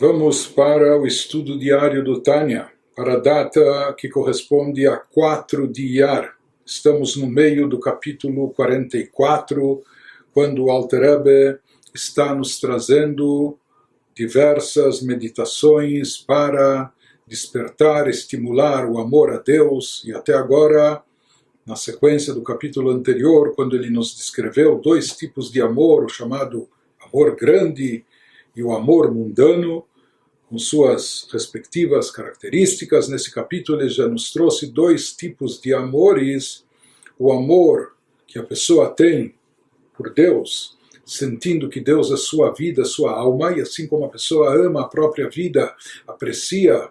Vamos para o estudo diário do Tânia, para a data que corresponde a 4 de Iyar. Estamos no meio do capítulo 44, quando o Alter Rebbe está nos trazendo diversas meditações para despertar, estimular o amor a Deus, e até agora, na sequência do capítulo anterior, quando ele nos descreveu dois tipos de amor, o chamado amor grande e o amor mundano, com suas respectivas características. Nesse capítulo ele já nos trouxe dois tipos de amores: o amor que a pessoa tem por Deus, sentindo que Deus é sua vida, sua alma, e assim como a pessoa ama a própria vida, aprecia,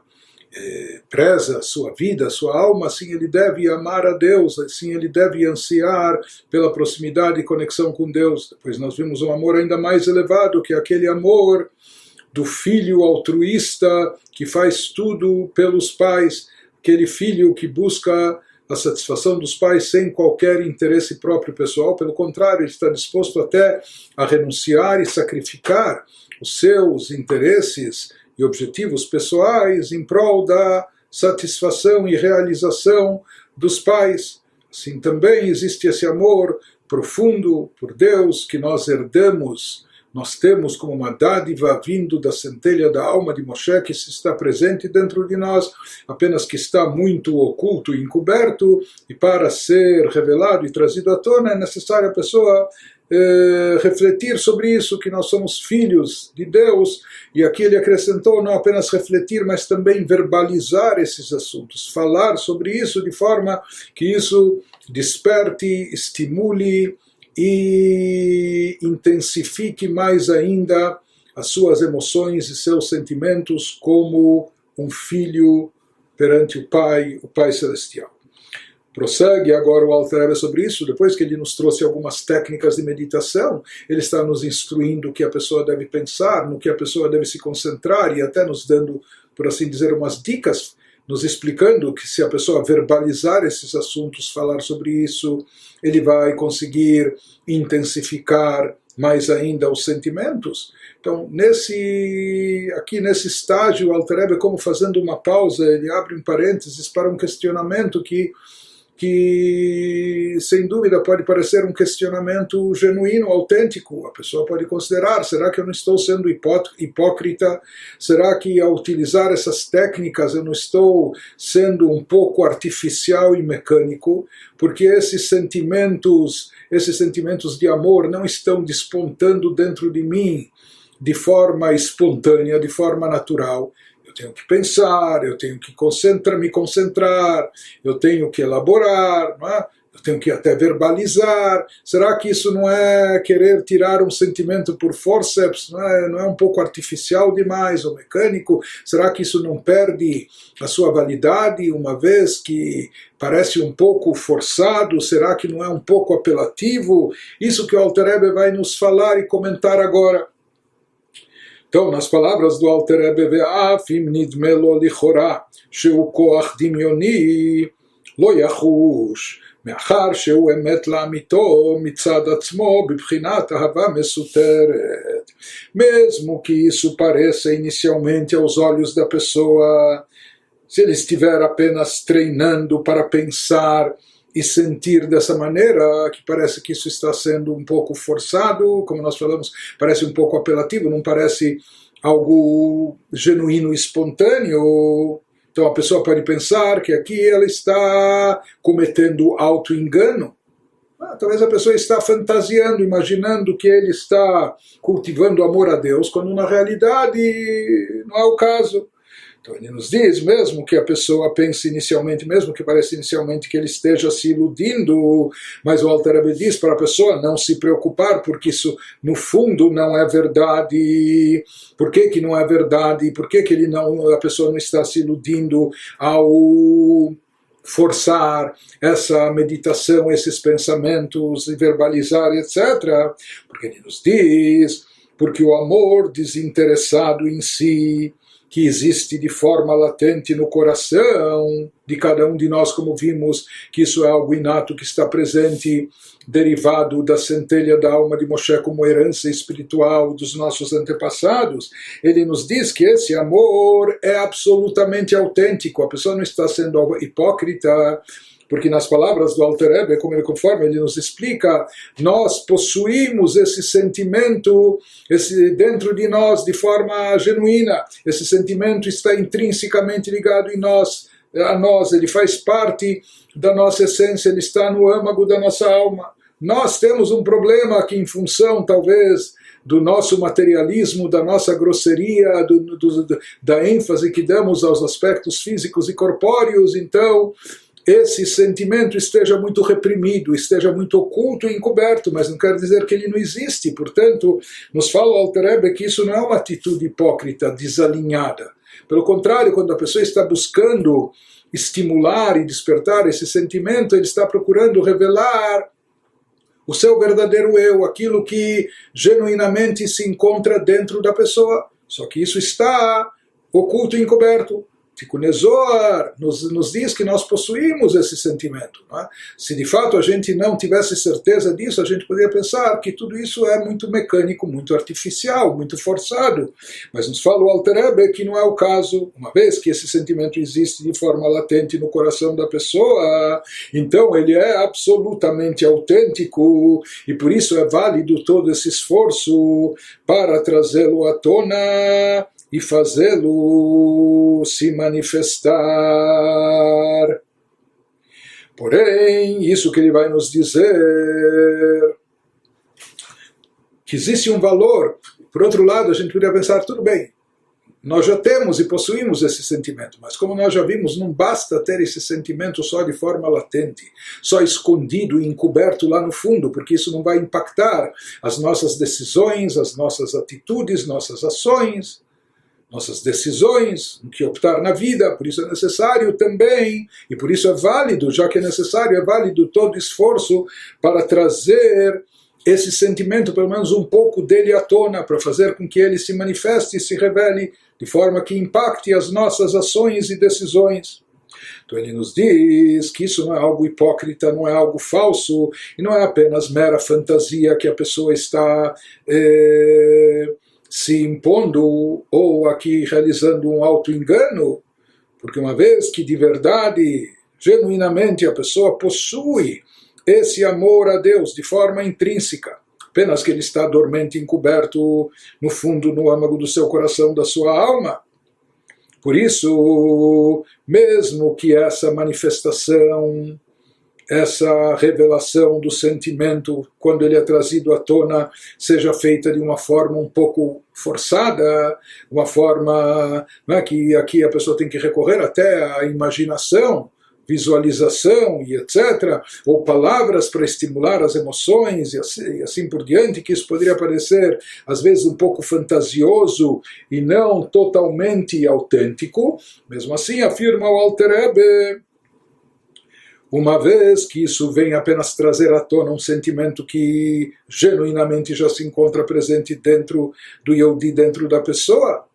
eh, preza a sua vida, a sua alma, assim ele deve amar a Deus, assim ele deve ansiar pela proximidade e conexão com Deus. Depois nós vimos um amor ainda mais elevado, que é aquele amor do filho altruísta que faz tudo pelos pais, aquele filho que busca a satisfação dos pais sem qualquer interesse próprio pessoal, pelo contrário, ele está disposto até a renunciar e sacrificar os seus interesses e objetivos pessoais em prol da satisfação e realização dos pais. Assim também existe esse amor profundo por Deus que nós herdamos nós temos como uma dádiva vindo da centelha da alma de Moshe que está presente dentro de nós, apenas que está muito oculto e encoberto, e para ser revelado e trazido à tona é necessário a pessoa eh, refletir sobre isso, que nós somos filhos de Deus, e aqui ele acrescentou não apenas refletir, mas também verbalizar esses assuntos, falar sobre isso de forma que isso desperte, estimule, e intensifique mais ainda as suas emoções e seus sentimentos como um filho perante o Pai, o Pai Celestial. Prossegue agora o Alter sobre isso, depois que ele nos trouxe algumas técnicas de meditação, ele está nos instruindo o que a pessoa deve pensar, no que a pessoa deve se concentrar e até nos dando, por assim dizer, umas dicas nos explicando que se a pessoa verbalizar esses assuntos, falar sobre isso, ele vai conseguir intensificar mais ainda os sentimentos. Então, nesse aqui nesse estágio, o Alter é como fazendo uma pausa, ele abre um parênteses para um questionamento que que sem dúvida pode parecer um questionamento genuíno, autêntico. A pessoa pode considerar: será que eu não estou sendo hipócrita? Será que ao utilizar essas técnicas eu não estou sendo um pouco artificial e mecânico? Porque esses sentimentos, esses sentimentos de amor não estão despontando dentro de mim de forma espontânea, de forma natural tenho que pensar, eu tenho que concentrar, me concentrar, eu tenho que elaborar, não é? eu tenho que até verbalizar. Será que isso não é querer tirar um sentimento por forceps? Não é, não é um pouco artificial demais ou mecânico? Será que isso não perde a sua validade uma vez que parece um pouco forçado? Será que não é um pouco apelativo? Isso que o Alter Ebe vai nos falar e comentar agora. Então, nas palavras do Alter Rebbe, ואף אם נדמה לו לכאורה שהוא כוח דמיוני, לא יחוש, מאחר שהוא אמת לאמיתו מצד עצמו בבחינת אהבה מסותרת. Mesmo que isso pareça inicialmente aos olhos da pessoa, se ele estiver apenas treinando para pensar e sentir dessa maneira, que parece que isso está sendo um pouco forçado, como nós falamos, parece um pouco apelativo, não parece algo genuíno espontâneo. Então a pessoa pode pensar que aqui ela está cometendo auto-engano. Ah, talvez a pessoa está fantasiando, imaginando que ele está cultivando amor a Deus, quando na realidade não é o caso. Então ele nos diz, mesmo que a pessoa pense inicialmente, mesmo que pareça inicialmente que ele esteja se iludindo, mas o Alter Rebbe diz para a pessoa não se preocupar, porque isso no fundo não é verdade. Por que, que não é verdade? Por que, que ele não, a pessoa não está se iludindo ao forçar essa meditação, esses pensamentos, e verbalizar, etc. Porque ele nos diz, porque o amor desinteressado em si que existe de forma latente no coração de cada um de nós, como vimos, que isso é algo inato que está presente, derivado da centelha da alma de Moshe como herança espiritual dos nossos antepassados. Ele nos diz que esse amor é absolutamente autêntico, a pessoa não está sendo hipócrita porque nas palavras do Alter Ebe, como ele, conforme ele nos explica, nós possuímos esse sentimento esse, dentro de nós de forma genuína. Esse sentimento está intrinsecamente ligado em nós, a nós, ele faz parte da nossa essência, ele está no âmago da nossa alma. Nós temos um problema que, em função, talvez, do nosso materialismo, da nossa grosseria, do, do, da ênfase que damos aos aspectos físicos e corpóreos, então esse sentimento esteja muito reprimido, esteja muito oculto e encoberto, mas não quer dizer que ele não existe. Portanto, nos fala o Alter que isso não é uma atitude hipócrita, desalinhada. Pelo contrário, quando a pessoa está buscando estimular e despertar esse sentimento, ele está procurando revelar o seu verdadeiro eu, aquilo que genuinamente se encontra dentro da pessoa. Só que isso está oculto e encoberto. Tikkun Zohar nos, nos diz que nós possuímos esse sentimento. É? Se de fato a gente não tivesse certeza disso, a gente poderia pensar que tudo isso é muito mecânico, muito artificial, muito forçado. Mas nos fala o Alter que não é o caso, uma vez que esse sentimento existe de forma latente no coração da pessoa, então ele é absolutamente autêntico e por isso é válido todo esse esforço para trazê-lo à tona e fazê-lo se manifestar. Porém, isso que ele vai nos dizer, que existe um valor. Por outro lado, a gente poderia pensar, tudo bem, nós já temos e possuímos esse sentimento, mas como nós já vimos, não basta ter esse sentimento só de forma latente, só escondido e encoberto lá no fundo, porque isso não vai impactar as nossas decisões, as nossas atitudes, nossas ações nossas decisões, o que optar na vida, por isso é necessário também, e por isso é válido, já que é necessário, é válido todo esforço para trazer esse sentimento, pelo menos um pouco dele à tona, para fazer com que ele se manifeste e se revele de forma que impacte as nossas ações e decisões. Então ele nos diz que isso não é algo hipócrita, não é algo falso, e não é apenas mera fantasia que a pessoa está. Eh, se impondo ou aqui realizando um auto-engano, porque uma vez que de verdade, genuinamente a pessoa possui esse amor a Deus de forma intrínseca, apenas que ele está dormente, encoberto no fundo, no âmago do seu coração, da sua alma. Por isso, mesmo que essa manifestação essa revelação do sentimento, quando ele é trazido à tona, seja feita de uma forma um pouco forçada, uma forma né, que aqui a pessoa tem que recorrer até à imaginação, visualização e etc., ou palavras para estimular as emoções e assim, e assim, por diante, que isso poderia parecer às vezes um pouco fantasioso e não totalmente autêntico, mesmo assim afirma o Alter Ebe uma vez que isso vem apenas trazer à tona um sentimento que genuinamente já se encontra presente dentro do Yodi, dentro da pessoa.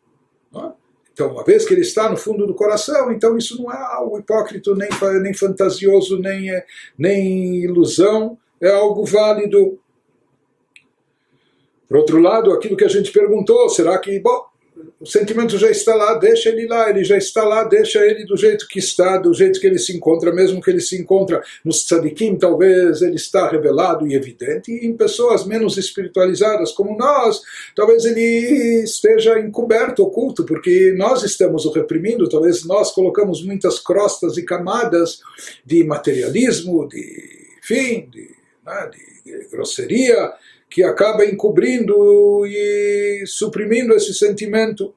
É? Então, uma vez que ele está no fundo do coração, então isso não é algo hipócrita, nem, nem fantasioso, nem, é, nem ilusão, é algo válido. Por outro lado, aquilo que a gente perguntou, será que, bom, o sentimento já está lá, deixa ele lá, ele já está lá, deixa ele do jeito que está, do jeito que ele se encontra, mesmo que ele se encontra nos tzadikim, talvez ele está revelado e evidente, e em pessoas menos espiritualizadas como nós, talvez ele esteja encoberto, oculto, porque nós estamos o reprimindo, talvez nós colocamos muitas crostas e camadas de materialismo, de, enfim, de, né, de grosseria, que acaba encobrindo e suprimindo esse sentimento.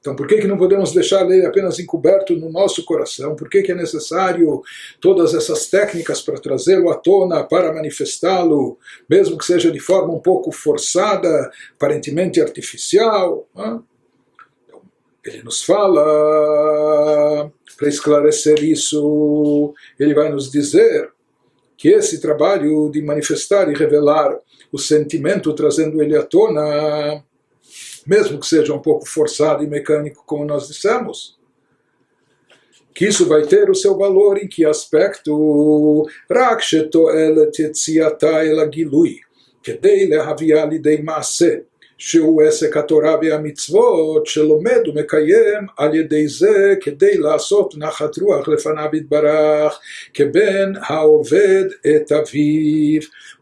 Então, por que, que não podemos deixar ele apenas encoberto no nosso coração? Por que, que é necessário todas essas técnicas para trazê-lo à tona, para manifestá-lo, mesmo que seja de forma um pouco forçada, aparentemente artificial? Então, ele nos fala, para esclarecer isso, ele vai nos dizer que esse trabalho de manifestar e revelar o sentimento, trazendo ele à tona, mesmo que seja um pouco forçado e mecânico, como nós dissemos que isso vai ter o seu valor em que aspecto? Rak shetoelet yetziata que agilui, kedei lehavia lidei maaseh. שהוא עסק התורה והמצוות שלומד ומקיים על ידי זה כדי לעשות נחת רוח לפניו יתברך כבן העובד את אביו.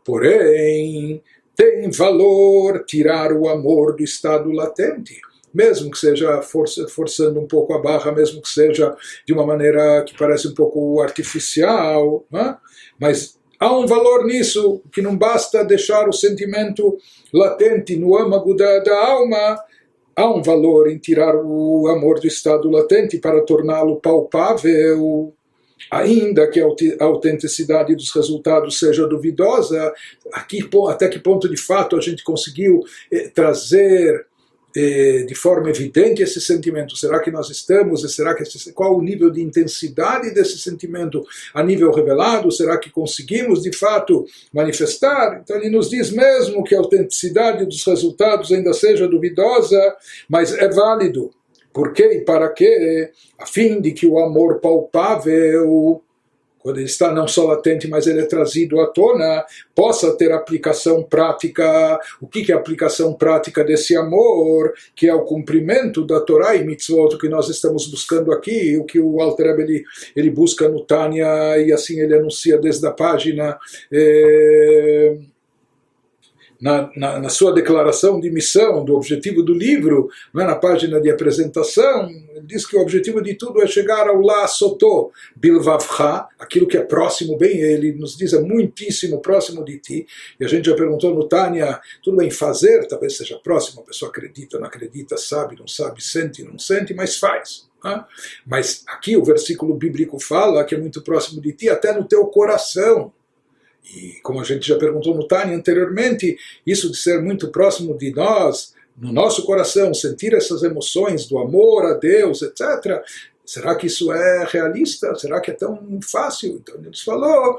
Porém, tem valor tirar o amor do estado latente mesmo que seja força, forçando um pouco a barra, mesmo que seja de uma maneira que parece um pouco artificial, né? mas há um valor nisso, que não basta deixar o sentimento latente no âmago da, da alma, há um valor em tirar o amor do estado latente para torná-lo palpável, ainda que a autenticidade dos resultados seja duvidosa, aqui, até que ponto de fato a gente conseguiu eh, trazer de forma evidente esse sentimento? Será que nós estamos? Será que esse, qual o nível de intensidade desse sentimento a nível revelado? Será que conseguimos de fato manifestar? Então ele nos diz mesmo que a autenticidade dos resultados ainda seja duvidosa, mas é válido. Por quê e para quê? A fim de que o amor palpável quando ele está não só latente, mas ele é trazido à tona, possa ter aplicação prática. O que é a aplicação prática desse amor, que é o cumprimento da Torá e mitzvot, que nós estamos buscando aqui, o que o Alter ele, ele busca no Tânia, e assim ele anuncia desde a página. Eh, na, na, na, sua declaração de missão, do objetivo do livro, é? na página de apresentação, ele diz que o objetivo de tudo é chegar ao La Soto Bilvavcha, aquilo que é próximo, bem, ele nos diz é muitíssimo próximo de ti, e a gente já perguntou no Tânia, tudo bem, fazer talvez seja próximo, a pessoa acredita, não acredita, sabe, não sabe, sente, não sente, mas faz. Mas aqui o versículo bíblico fala que é muito próximo de ti, até no teu coração. E como a gente já perguntou no Tânia anteriormente, isso de ser muito próximo de nós, no nosso coração, sentir essas emoções do amor a Deus, etc. Será que isso é realista? Será que é tão fácil? Então ele falou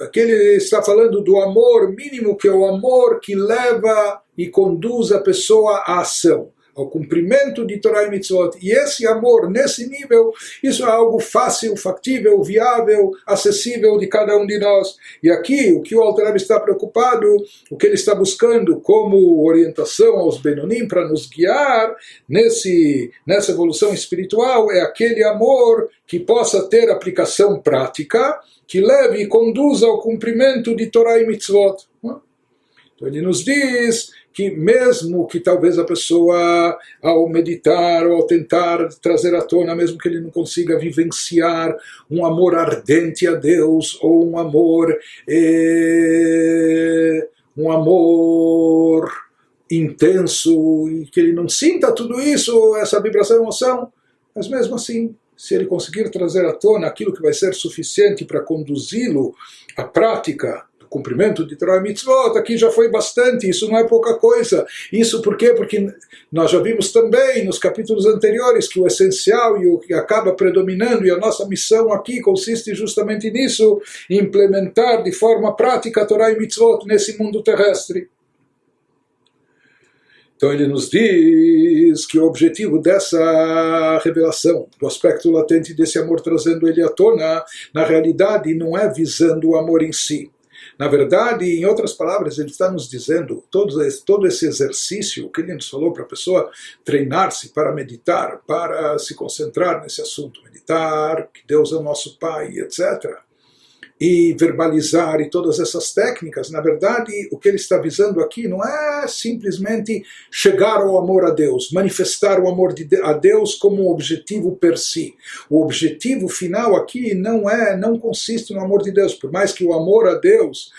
aqui ele está falando do amor mínimo, que é o amor que leva e conduz a pessoa à ação ao cumprimento de Torah e Mitzvot. E esse amor, nesse nível, isso é algo fácil, factível, viável, acessível de cada um de nós. E aqui, o que o Alter está preocupado, o que ele está buscando como orientação aos Benonim para nos guiar nesse, nessa evolução espiritual, é aquele amor que possa ter aplicação prática, que leve e conduza ao cumprimento de Torah e Mitzvot. Então ele nos diz que mesmo que talvez a pessoa, ao meditar ou ao tentar trazer à tona, mesmo que ele não consiga vivenciar um amor ardente a Deus ou um amor, eh, um amor intenso e que ele não sinta tudo isso, essa vibração, emoção, mas mesmo assim, se ele conseguir trazer à tona aquilo que vai ser suficiente para conduzi-lo à prática cumprimento de Torah Mitzvot, aqui já foi bastante, isso não é pouca coisa. Isso por quê? Porque nós já vimos também nos capítulos anteriores que o essencial e o que acaba predominando, e a nossa missão aqui consiste justamente nisso, implementar de forma prática Torah e Mitzvot nesse mundo terrestre. Então ele nos diz que o objetivo dessa revelação, do aspecto latente desse amor trazendo ele à tona, na realidade não é visando o amor em si, na verdade, em outras palavras, ele está nos dizendo todo esse, todo esse exercício, que ele nos falou para a pessoa treinar-se para meditar, para se concentrar nesse assunto, meditar, que Deus é o nosso Pai, etc e verbalizar e todas essas técnicas, na verdade, o que ele está visando aqui não é simplesmente chegar ao amor a Deus, manifestar o amor de a Deus como objetivo per si. O objetivo final aqui não é, não consiste no amor de Deus, por mais que o amor a Deus,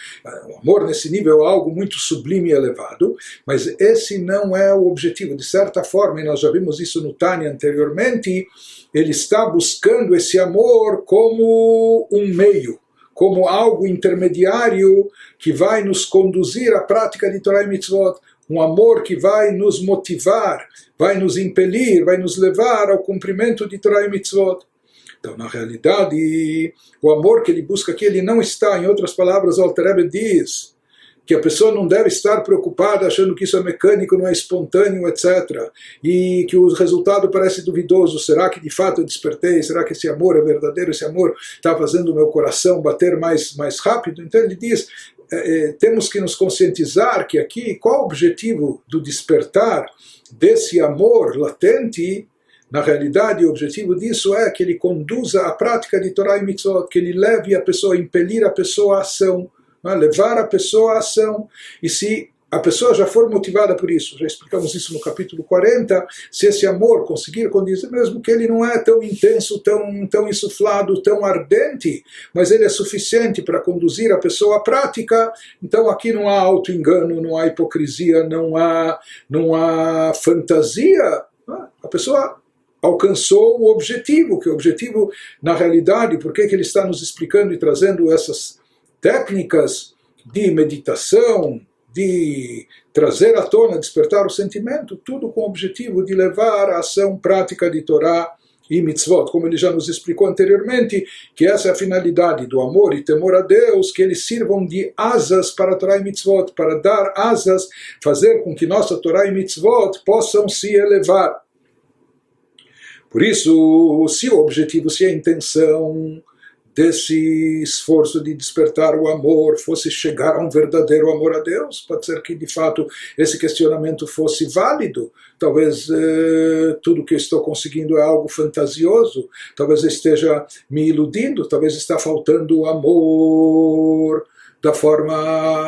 o amor nesse nível é algo muito sublime e elevado, mas esse não é o objetivo. De certa forma, e nós já vimos isso no Tânia anteriormente, ele está buscando esse amor como um meio como algo intermediário que vai nos conduzir à prática de Torah e Mitzvot, um amor que vai nos motivar, vai nos impelir, vai nos levar ao cumprimento de Torah e Mitzvot. Então, na realidade, o amor que ele busca aqui, ele não está, em outras palavras, o Alter diz, que a pessoa não deve estar preocupada achando que isso é mecânico, não é espontâneo, etc. E que o resultado parece duvidoso. Será que de fato eu despertei? Será que esse amor é verdadeiro? Esse amor está fazendo o meu coração bater mais, mais rápido? Então ele diz: é, é, temos que nos conscientizar que aqui, qual o objetivo do despertar desse amor latente? Na realidade, o objetivo disso é que ele conduza a prática de Torah e Mitzvot, que ele leve a pessoa, impelir a pessoa à ação né? levar a pessoa à ação. E se a pessoa já for motivada por isso, já explicamos isso no capítulo 40, se esse amor conseguir condizer, mesmo que ele não é tão intenso, tão, tão insuflado, tão ardente, mas ele é suficiente para conduzir a pessoa à prática, então aqui não há auto-engano, não há hipocrisia, não há, não há fantasia. Né? A pessoa alcançou o objetivo, que o objetivo, na realidade, por que ele está nos explicando e trazendo essas técnicas de meditação, de trazer à tona, despertar o sentimento, tudo com o objetivo de levar a ação prática de Torá e mitzvot, como ele já nos explicou anteriormente, que essa é a finalidade do amor e temor a Deus, que eles sirvam de asas para Torá e mitzvot, para dar asas, fazer com que nossa Torá e mitzvot possam se elevar. Por isso, se o objetivo, se a intenção desse esforço de despertar o amor fosse chegar a um verdadeiro amor a Deus. Pode ser que de fato esse questionamento fosse válido. Talvez eh, tudo que eu estou conseguindo é algo fantasioso. Talvez eu esteja me iludindo. Talvez está faltando amor da forma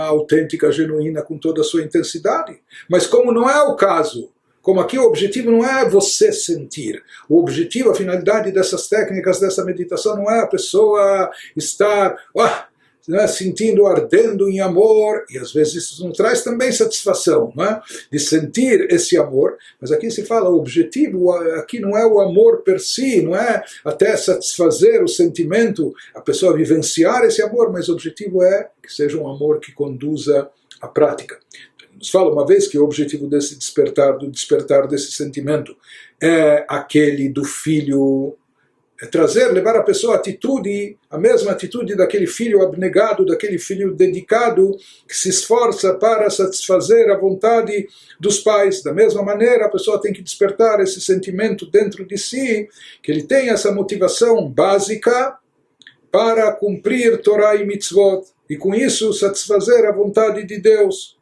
autêntica, genuína, com toda a sua intensidade. Mas como não é o caso, como aqui o objetivo não é você sentir. O objetivo, a finalidade dessas técnicas, dessa meditação, não é a pessoa estar né, sentindo, ardendo em amor, e às vezes isso não traz também satisfação, né, de sentir esse amor, mas aqui se fala, o objetivo aqui não é o amor per si, não é até satisfazer o sentimento, a pessoa vivenciar esse amor, mas o objetivo é que seja um amor que conduza à prática nos fala uma vez que o objetivo desse despertar, do despertar desse sentimento, é aquele do filho, é trazer, levar a pessoa à atitude, a mesma atitude daquele filho abnegado, daquele filho dedicado, que se esforça para satisfazer a vontade dos pais. Da mesma maneira, a pessoa tem que despertar esse sentimento dentro de si, que ele tem essa motivação básica para cumprir Torah e Mitzvot, e com isso satisfazer a vontade de Deus.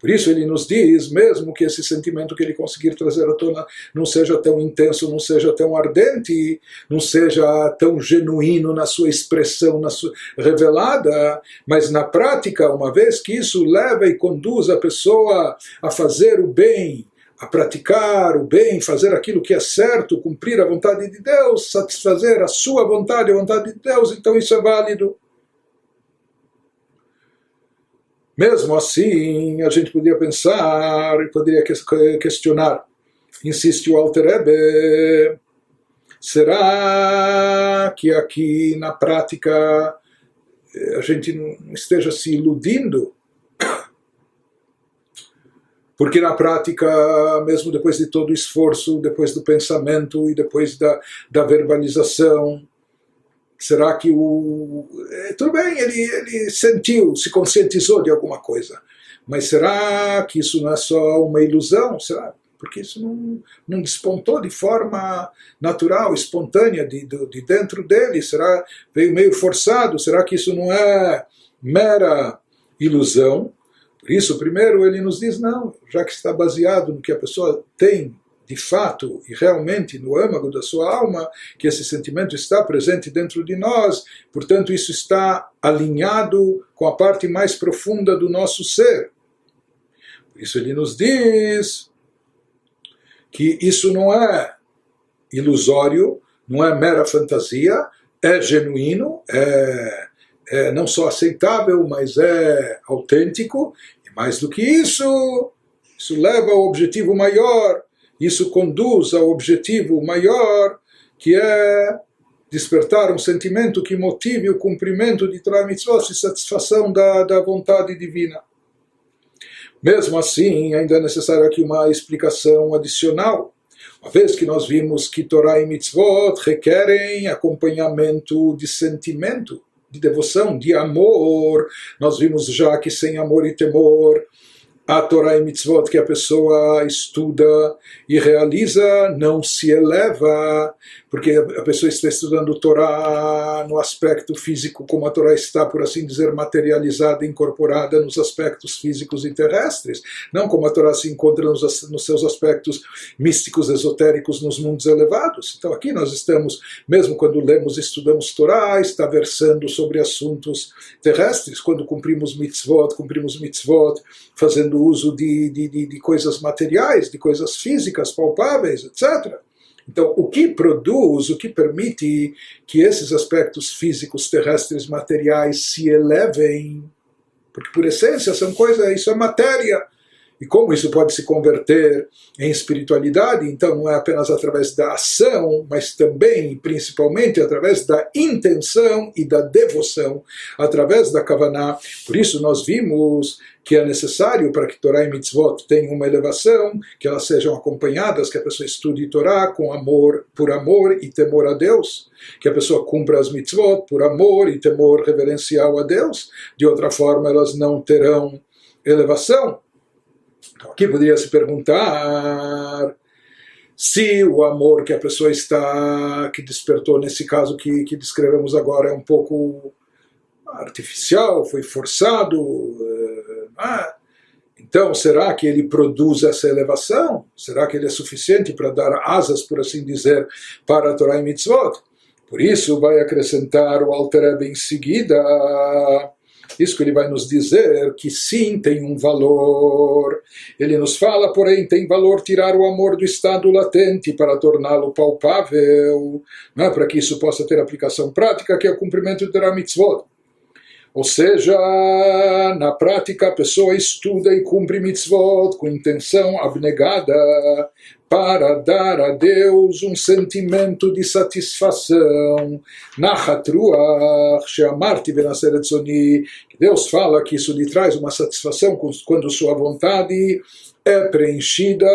Por isso ele nos diz, mesmo que esse sentimento que ele conseguir trazer à tona não seja tão intenso, não seja tão ardente, não seja tão genuíno na sua expressão na sua, revelada, mas na prática, uma vez que isso leva e conduz a pessoa a fazer o bem, a praticar o bem, fazer aquilo que é certo, cumprir a vontade de Deus, satisfazer a sua vontade, a vontade de Deus, então isso é válido. Mesmo assim, a gente poderia pensar e poderia questionar. Insiste o Alter Ebe, será que aqui na prática eh, a gente não esteja se iludindo? Porque na prática, mesmo depois de todo o esforço, depois do pensamento e depois da, da verbalização, Será que o. É, tudo bem, ele, ele sentiu, se conscientizou de alguma coisa. Mas será que isso não é só uma ilusão? Será? Porque isso não, não despontou de forma natural, espontânea, de, de, de dentro dele. Será veio meio forçado? Será que isso não é mera ilusão? Por isso, primeiro, ele nos diz: não, já que está baseado no que a pessoa tem de fato e realmente no âmago da sua alma, que esse sentimento está presente dentro de nós, portanto, isso está alinhado com a parte mais profunda do nosso ser. Por isso, ele nos diz que isso não é ilusório, não é mera fantasia, é genuíno, é, é não só aceitável, mas é autêntico, e mais do que isso, isso leva ao objetivo maior isso conduz ao objetivo maior, que é despertar um sentimento que motive o cumprimento de Torah Mitzvot e satisfação da, da vontade divina. Mesmo assim, ainda é necessário aqui uma explicação adicional. Uma vez que nós vimos que Torah e Mitzvot requerem acompanhamento de sentimento, de devoção, de amor. Nós vimos já que sem amor e temor a Torá e mitzvot que a pessoa estuda e realiza não se eleva, porque a pessoa está estudando Torá no aspecto físico, como a Torá está, por assim dizer, materializada, incorporada nos aspectos físicos e terrestres, não como a Torá se encontra nos, nos seus aspectos místicos, esotéricos, nos mundos elevados. Então aqui nós estamos, mesmo quando lemos e estudamos Torá, está versando sobre assuntos terrestres, quando cumprimos mitzvot, cumprimos mitzvot, fazendo uso de, de, de, de coisas materiais, de coisas físicas, palpáveis, etc. Então, o que produz, o que permite que esses aspectos físicos terrestres materiais se elevem, porque por essência são coisas, isso é matéria, e como isso pode se converter em espiritualidade, então não é apenas através da ação, mas também, principalmente, através da intenção e da devoção, através da Kavaná. Por isso nós vimos que é necessário para que Torá e Mitzvot tenham uma elevação, que elas sejam acompanhadas, que a pessoa estude Torá com amor, por amor e temor a Deus, que a pessoa cumpra as Mitzvot por amor e temor reverencial a Deus, de outra forma elas não terão elevação. Então, aqui poderia se perguntar se o amor que a pessoa está, que despertou nesse caso que, que descrevemos agora é um pouco artificial, foi forçado. Ah, então, será que ele produz essa elevação? Será que ele é suficiente para dar asas, por assim dizer, para a Torah e Mitzvot? Por isso, vai acrescentar o Alter em seguida isso que ele vai nos dizer que sim tem um valor. Ele nos fala, porém, tem valor tirar o amor do estado latente para torná-lo palpável, é para que isso possa ter aplicação prática, que é o cumprimento da mitzvot. Ou seja, na prática a pessoa estuda e cumpre mitzvot com intenção abnegada para dar a Deus um sentimento de satisfação. Nachatruach, Sheamarti Benaseret que Deus fala que isso lhe traz uma satisfação quando sua vontade é preenchida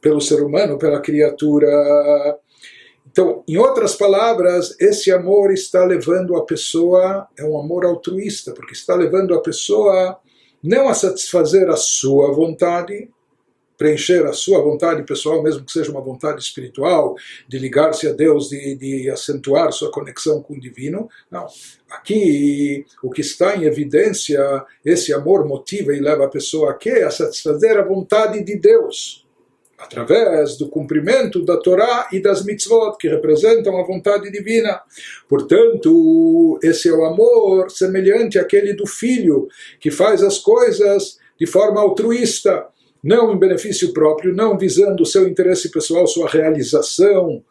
pelo ser humano, pela criatura. Então, em outras palavras, esse amor está levando a pessoa, é um amor altruísta, porque está levando a pessoa não a satisfazer a sua vontade, preencher a sua vontade pessoal, mesmo que seja uma vontade espiritual, de ligar-se a Deus, de, de acentuar sua conexão com o divino. Não. Aqui, o que está em evidência, esse amor motiva e leva a pessoa a quê? A satisfazer a vontade de Deus através do cumprimento da Torá e das mitzvot, que representam a vontade divina. Portanto, esse é o amor semelhante àquele do filho, que faz as coisas de forma altruísta, não em benefício próprio, não visando o seu interesse pessoal, sua realização,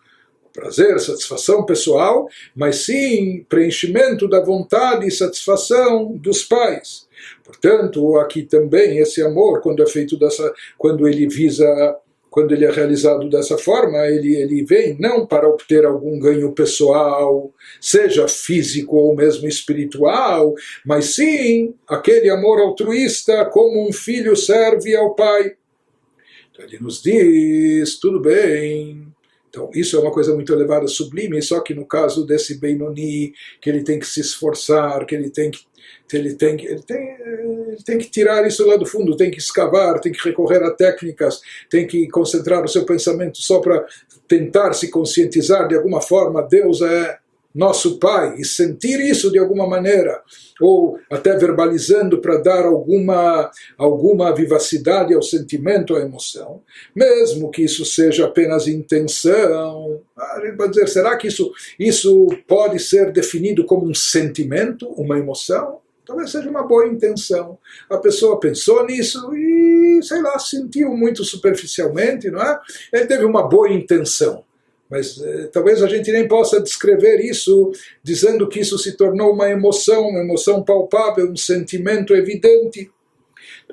prazer, satisfação pessoal, mas sim preenchimento da vontade e satisfação dos pais. Portanto, aqui também esse amor, quando é feito dessa, quando ele visa quando ele é realizado dessa forma, ele, ele vem não para obter algum ganho pessoal, seja físico ou mesmo espiritual, mas sim aquele amor altruísta como um filho serve ao pai. Então ele nos diz: tudo bem, então, isso é uma coisa muito elevada, sublime, só que no caso desse Benoni, que ele tem que se esforçar, que ele tem que ele tem, ele, tem, ele tem que tirar isso lá do fundo, tem que escavar, tem que recorrer a técnicas, tem que concentrar o seu pensamento só para tentar se conscientizar de alguma forma, Deus é nosso Pai, e sentir isso de alguma maneira, ou até verbalizando para dar alguma, alguma vivacidade ao sentimento, à emoção, mesmo que isso seja apenas intenção, a gente vai dizer, será que isso, isso pode ser definido como um sentimento, uma emoção? Talvez seja uma boa intenção. A pessoa pensou nisso e, sei lá, sentiu muito superficialmente, não é? Ele teve uma boa intenção. Mas eh, talvez a gente nem possa descrever isso dizendo que isso se tornou uma emoção, uma emoção palpável, um sentimento evidente.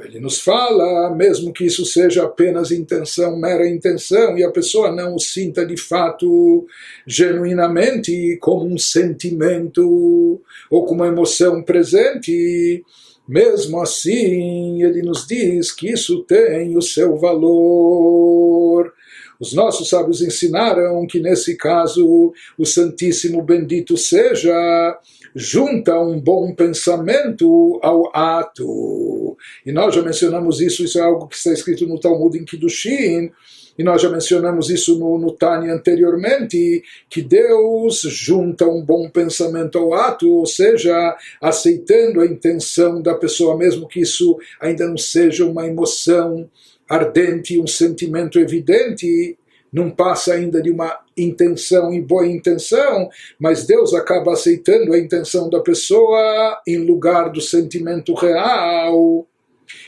Ele nos fala, mesmo que isso seja apenas intenção, mera intenção, e a pessoa não o sinta de fato genuinamente como um sentimento ou como uma emoção presente, mesmo assim ele nos diz que isso tem o seu valor. Os nossos sábios ensinaram que nesse caso o Santíssimo Bendito seja junta um bom pensamento ao ato. E nós já mencionamos isso, isso é algo que está escrito no Talmud em Kiddushin, e nós já mencionamos isso no, no Tânia anteriormente, que Deus junta um bom pensamento ao ato, ou seja, aceitando a intenção da pessoa, mesmo que isso ainda não seja uma emoção ardente, um sentimento evidente, não passa ainda de uma intenção e boa intenção, mas Deus acaba aceitando a intenção da pessoa em lugar do sentimento real.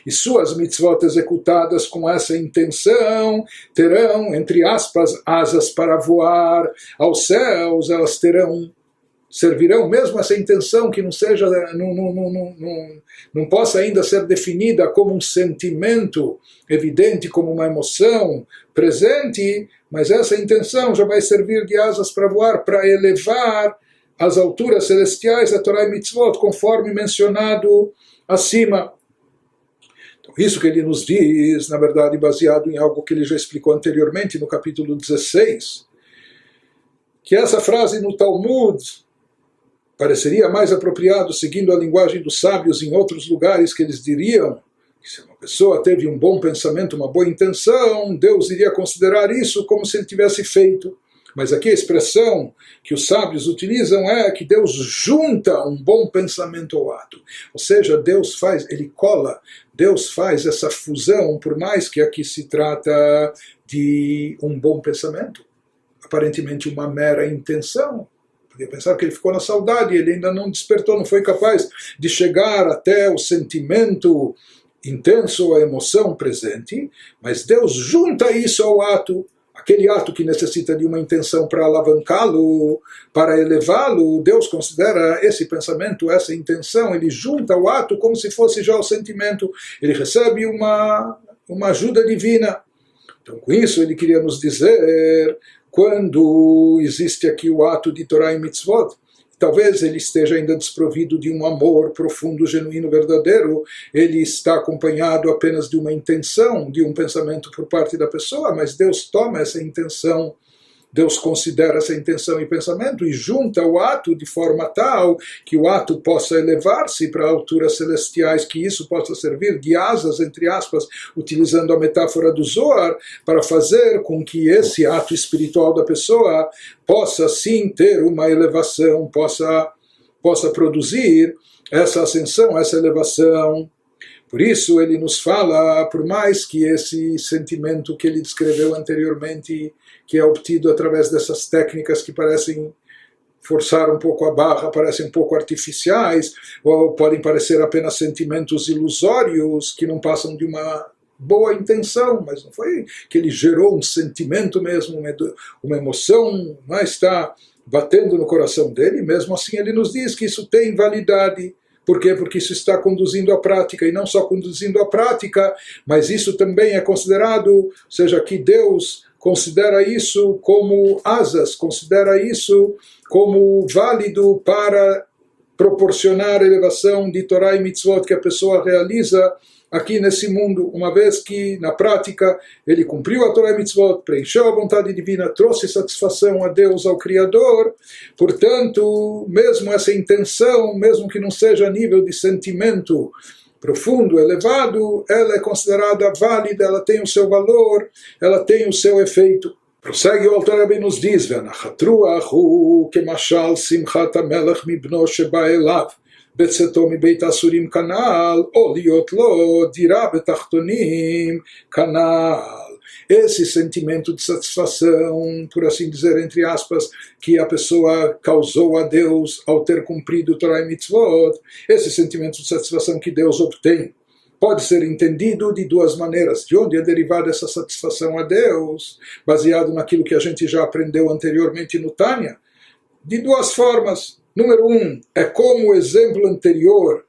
E suas mitzvot executadas com essa intenção terão, entre aspas, asas para voar aos céus, elas terão servirão mesmo essa intenção que não seja não, não, não, não, não possa ainda ser definida como um sentimento evidente como uma emoção presente mas essa intenção já vai servir de asas para voar para elevar as alturas celestiais a Torá e Mitzvot conforme mencionado acima. Então, isso que ele nos diz, na verdade, baseado em algo que ele já explicou anteriormente no capítulo 16, que essa frase no Talmud pareceria mais apropriado, seguindo a linguagem dos sábios em outros lugares, que eles diriam que se uma pessoa teve um bom pensamento, uma boa intenção, Deus iria considerar isso como se ele tivesse feito. Mas aqui a expressão que os sábios utilizam é que Deus junta um bom pensamento ao ato. Ou seja, Deus faz, ele cola, Deus faz essa fusão, por mais que aqui se trata de um bom pensamento, aparentemente uma mera intenção, Podia pensar que ele ficou na saudade, ele ainda não despertou, não foi capaz de chegar até o sentimento intenso, a emoção presente, mas Deus junta isso ao ato, aquele ato que necessita de uma intenção para alavancá-lo, para elevá-lo, Deus considera esse pensamento, essa intenção, ele junta o ato como se fosse já o sentimento, ele recebe uma, uma ajuda divina. Então, com isso, ele queria nos dizer quando existe aqui o ato de Torah e Mitzvot, talvez ele esteja ainda desprovido de um amor profundo, genuíno, verdadeiro, ele está acompanhado apenas de uma intenção, de um pensamento por parte da pessoa, mas Deus toma essa intenção Deus considera essa intenção e pensamento e junta o ato de forma tal que o ato possa elevar-se para alturas celestiais, que isso possa servir de asas, entre aspas, utilizando a metáfora do Zohar, para fazer com que esse ato espiritual da pessoa possa sim ter uma elevação, possa, possa produzir essa ascensão, essa elevação. Por isso ele nos fala, por mais que esse sentimento que ele descreveu anteriormente que é obtido através dessas técnicas que parecem forçar um pouco a barra, parecem um pouco artificiais, ou podem parecer apenas sentimentos ilusórios que não passam de uma boa intenção, mas não foi que ele gerou um sentimento mesmo, uma emoção, mas é? está batendo no coração dele, mesmo assim ele nos diz que isso tem validade. Por quê? Porque isso está conduzindo à prática, e não só conduzindo à prática, mas isso também é considerado, seja que Deus considera isso como asas, considera isso como válido para proporcionar elevação de Torá e Mitzvot que a pessoa realiza aqui nesse mundo, uma vez que na prática ele cumpriu a Torá e Mitzvot, preencheu a vontade divina, trouxe satisfação a Deus, ao Criador, portanto, mesmo essa intenção, mesmo que não seja a nível de sentimento, profundo, elevado, ela é considerada válida, ela tem o seu valor, ela tem o seu efeito. Prossegue o autor Rebbe nos diz, והנחתרוח הוא כמשל שמחת המלך מבנו שבא אליו בצאתו מבית האסורים כנ"ל, או להיות לו דירה בתחתונים כנ"ל esse sentimento de satisfação, por assim dizer, entre aspas, que a pessoa causou a Deus ao ter cumprido Torah e Mitzvot, esse sentimento de satisfação que Deus obtém, pode ser entendido de duas maneiras. De onde é derivada essa satisfação a Deus, baseado naquilo que a gente já aprendeu anteriormente no Tânia? De duas formas. Número um, é como o exemplo anterior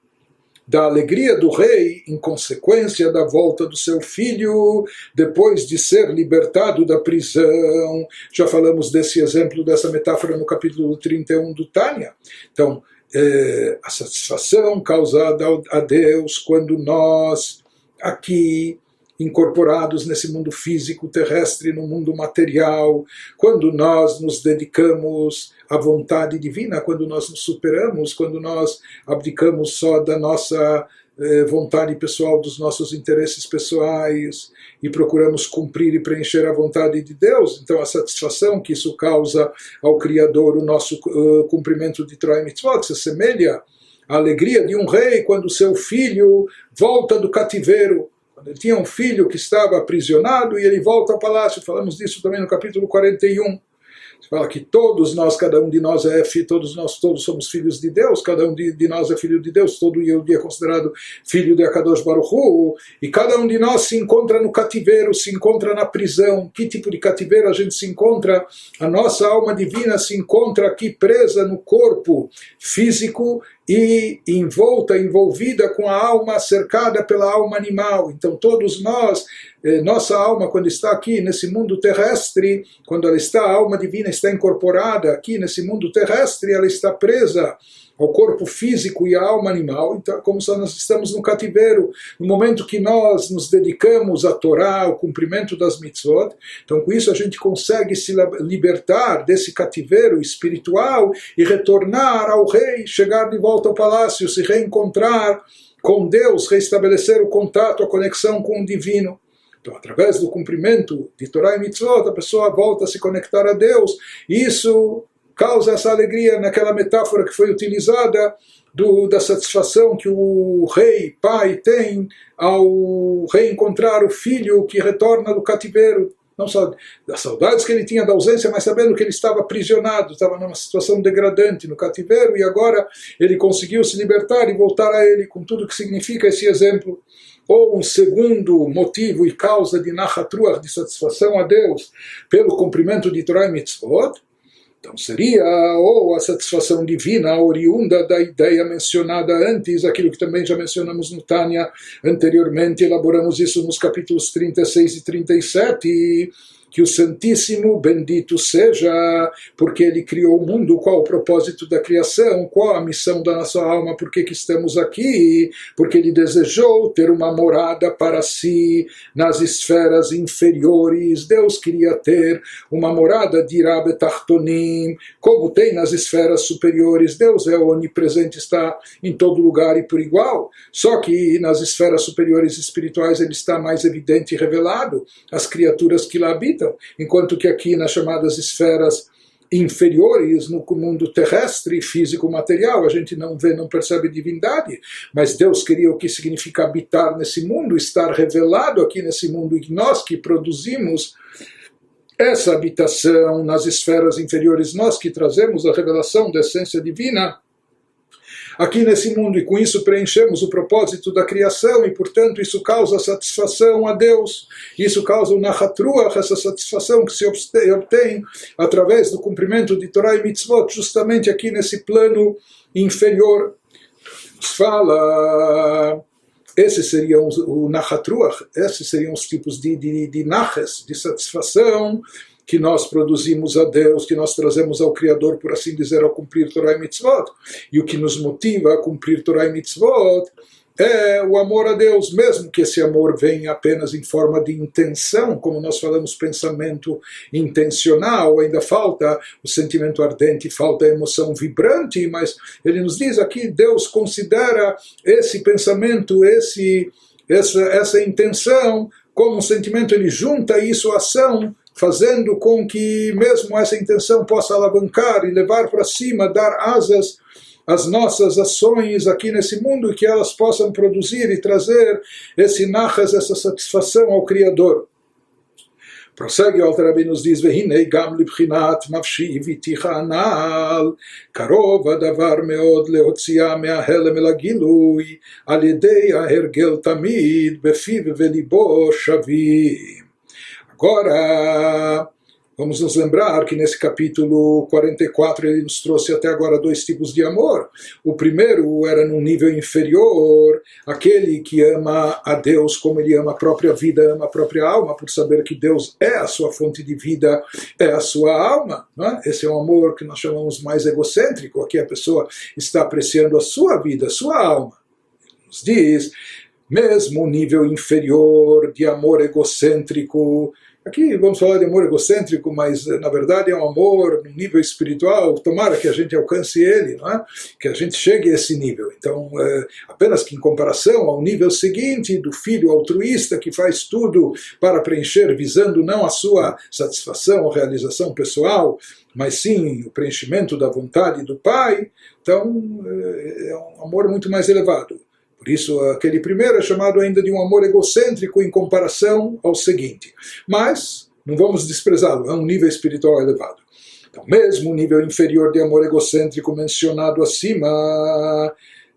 da alegria do rei em consequência da volta do seu filho depois de ser libertado da prisão. Já falamos desse exemplo, dessa metáfora no capítulo 31 do Tânia. Então, é, a satisfação causada a Deus quando nós aqui incorporados nesse mundo físico terrestre, no mundo material, quando nós nos dedicamos à vontade divina, quando nós nos superamos, quando nós abdicamos só da nossa eh, vontade pessoal, dos nossos interesses pessoais e procuramos cumprir e preencher a vontade de Deus, então a satisfação que isso causa ao Criador, o nosso uh, cumprimento de e Mitzvot, se assemelha à alegria de um rei quando seu filho volta do cativeiro. Ele tinha um filho que estava aprisionado e ele volta ao palácio, falamos disso também no capítulo 41 fala que todos nós, cada um de nós é filho, todos nós todos somos filhos de Deus, cada um de, de nós é filho de Deus, todo Yehudi é considerado filho de Akadosh Baruch Hu, e cada um de nós se encontra no cativeiro, se encontra na prisão. Que tipo de cativeiro a gente se encontra? A nossa alma divina se encontra aqui presa no corpo físico e envolta, envolvida com a alma cercada pela alma animal. Então todos nós, eh, nossa alma quando está aqui nesse mundo terrestre, quando ela está, a alma divina está incorporada aqui nesse mundo terrestre, ela está presa ao corpo físico e à alma animal, então como se nós estamos no cativeiro, no momento que nós nos dedicamos à Torá, ao cumprimento das mitzvot, então com isso a gente consegue se libertar desse cativeiro espiritual e retornar ao rei, chegar de volta ao palácio, se reencontrar com Deus, restabelecer o contato, a conexão com o divino. Então, através do cumprimento de Torá e Mitzvot, a pessoa volta a se conectar a Deus. Isso causa essa alegria naquela metáfora que foi utilizada do, da satisfação que o rei, pai, tem ao reencontrar o filho que retorna do cativeiro. Não só das saudades que ele tinha da ausência, mas sabendo que ele estava aprisionado, estava numa situação degradante no cativeiro e agora ele conseguiu se libertar e voltar a ele, com tudo que significa esse exemplo. Ou um segundo motivo e causa de Nachatruach, de satisfação a Deus, pelo cumprimento de Torah e Mitzvot, então seria ou a satisfação divina oriunda da ideia mencionada antes, aquilo que também já mencionamos no Tânia anteriormente, elaboramos isso nos capítulos 36 e 37, que o Santíssimo bendito seja, porque ele criou o mundo, qual o propósito da criação, qual a missão da nossa alma, por que, que estamos aqui, porque ele desejou ter uma morada para si nas esferas inferiores. Deus queria ter uma morada de Rabetartonim, como tem nas esferas superiores. Deus é onipresente, está em todo lugar e por igual. Só que nas esferas superiores espirituais ele está mais evidente e revelado. As criaturas que lá habitam enquanto que aqui nas chamadas esferas inferiores no mundo terrestre, físico, material, a gente não vê, não percebe divindade, mas Deus queria o que significa habitar nesse mundo, estar revelado aqui nesse mundo, e nós que produzimos essa habitação nas esferas inferiores, nós que trazemos a revelação da essência divina, aqui nesse mundo e com isso preenchemos o propósito da criação e, portanto, isso causa satisfação a Deus. Isso causa o Nahatruach, essa satisfação que se obtém através do cumprimento de Torah e Mitzvot, justamente aqui nesse plano inferior. Fala esses seriam o Nahatruach, esses seriam os tipos de, de, de naches, de satisfação que nós produzimos a Deus, que nós trazemos ao Criador, por assim dizer, ao cumprir Torah e Mitzvot. E o que nos motiva a cumprir Torah e Mitzvot é o amor a Deus, mesmo que esse amor venha apenas em forma de intenção, como nós falamos, pensamento intencional, ainda falta o sentimento ardente, falta a emoção vibrante, mas ele nos diz aqui, Deus considera esse pensamento, esse, essa, essa intenção como um sentimento, ele junta isso à ação fazendo com que mesmo essa intenção possa alavancar e levar para cima, dar asas às nossas ações aqui nesse mundo e que elas possam produzir e trazer esse nachas, essa satisfação ao Criador. Prossegue o Alter nos diz, והנה גם לבחינת נפשי ביתיך הנ"ל, קרוב הדבר מאוד להוציאה מההלם אל הגילוי, על ידי ההרגל תמיד בפיו וליבו שווים. Agora, vamos nos lembrar que nesse capítulo 44 ele nos trouxe até agora dois tipos de amor. O primeiro era num nível inferior, aquele que ama a Deus como ele ama a própria vida, ama a própria alma, por saber que Deus é a sua fonte de vida, é a sua alma. É? Esse é um amor que nós chamamos mais egocêntrico. Aqui a pessoa está apreciando a sua vida, a sua alma. Nos diz mesmo nível inferior de amor egocêntrico Aqui vamos falar de amor egocêntrico, mas na verdade é um amor no nível espiritual. Tomara que a gente alcance ele, não é? que a gente chegue a esse nível. Então, é, apenas que em comparação ao nível seguinte do filho altruísta que faz tudo para preencher, visando não a sua satisfação ou realização pessoal, mas sim o preenchimento da vontade do pai, então é, é um amor muito mais elevado. Por isso, aquele primeiro é chamado ainda de um amor egocêntrico em comparação ao seguinte. Mas, não vamos desprezá-lo, é um nível espiritual elevado. Então, mesmo o nível inferior de amor egocêntrico mencionado acima,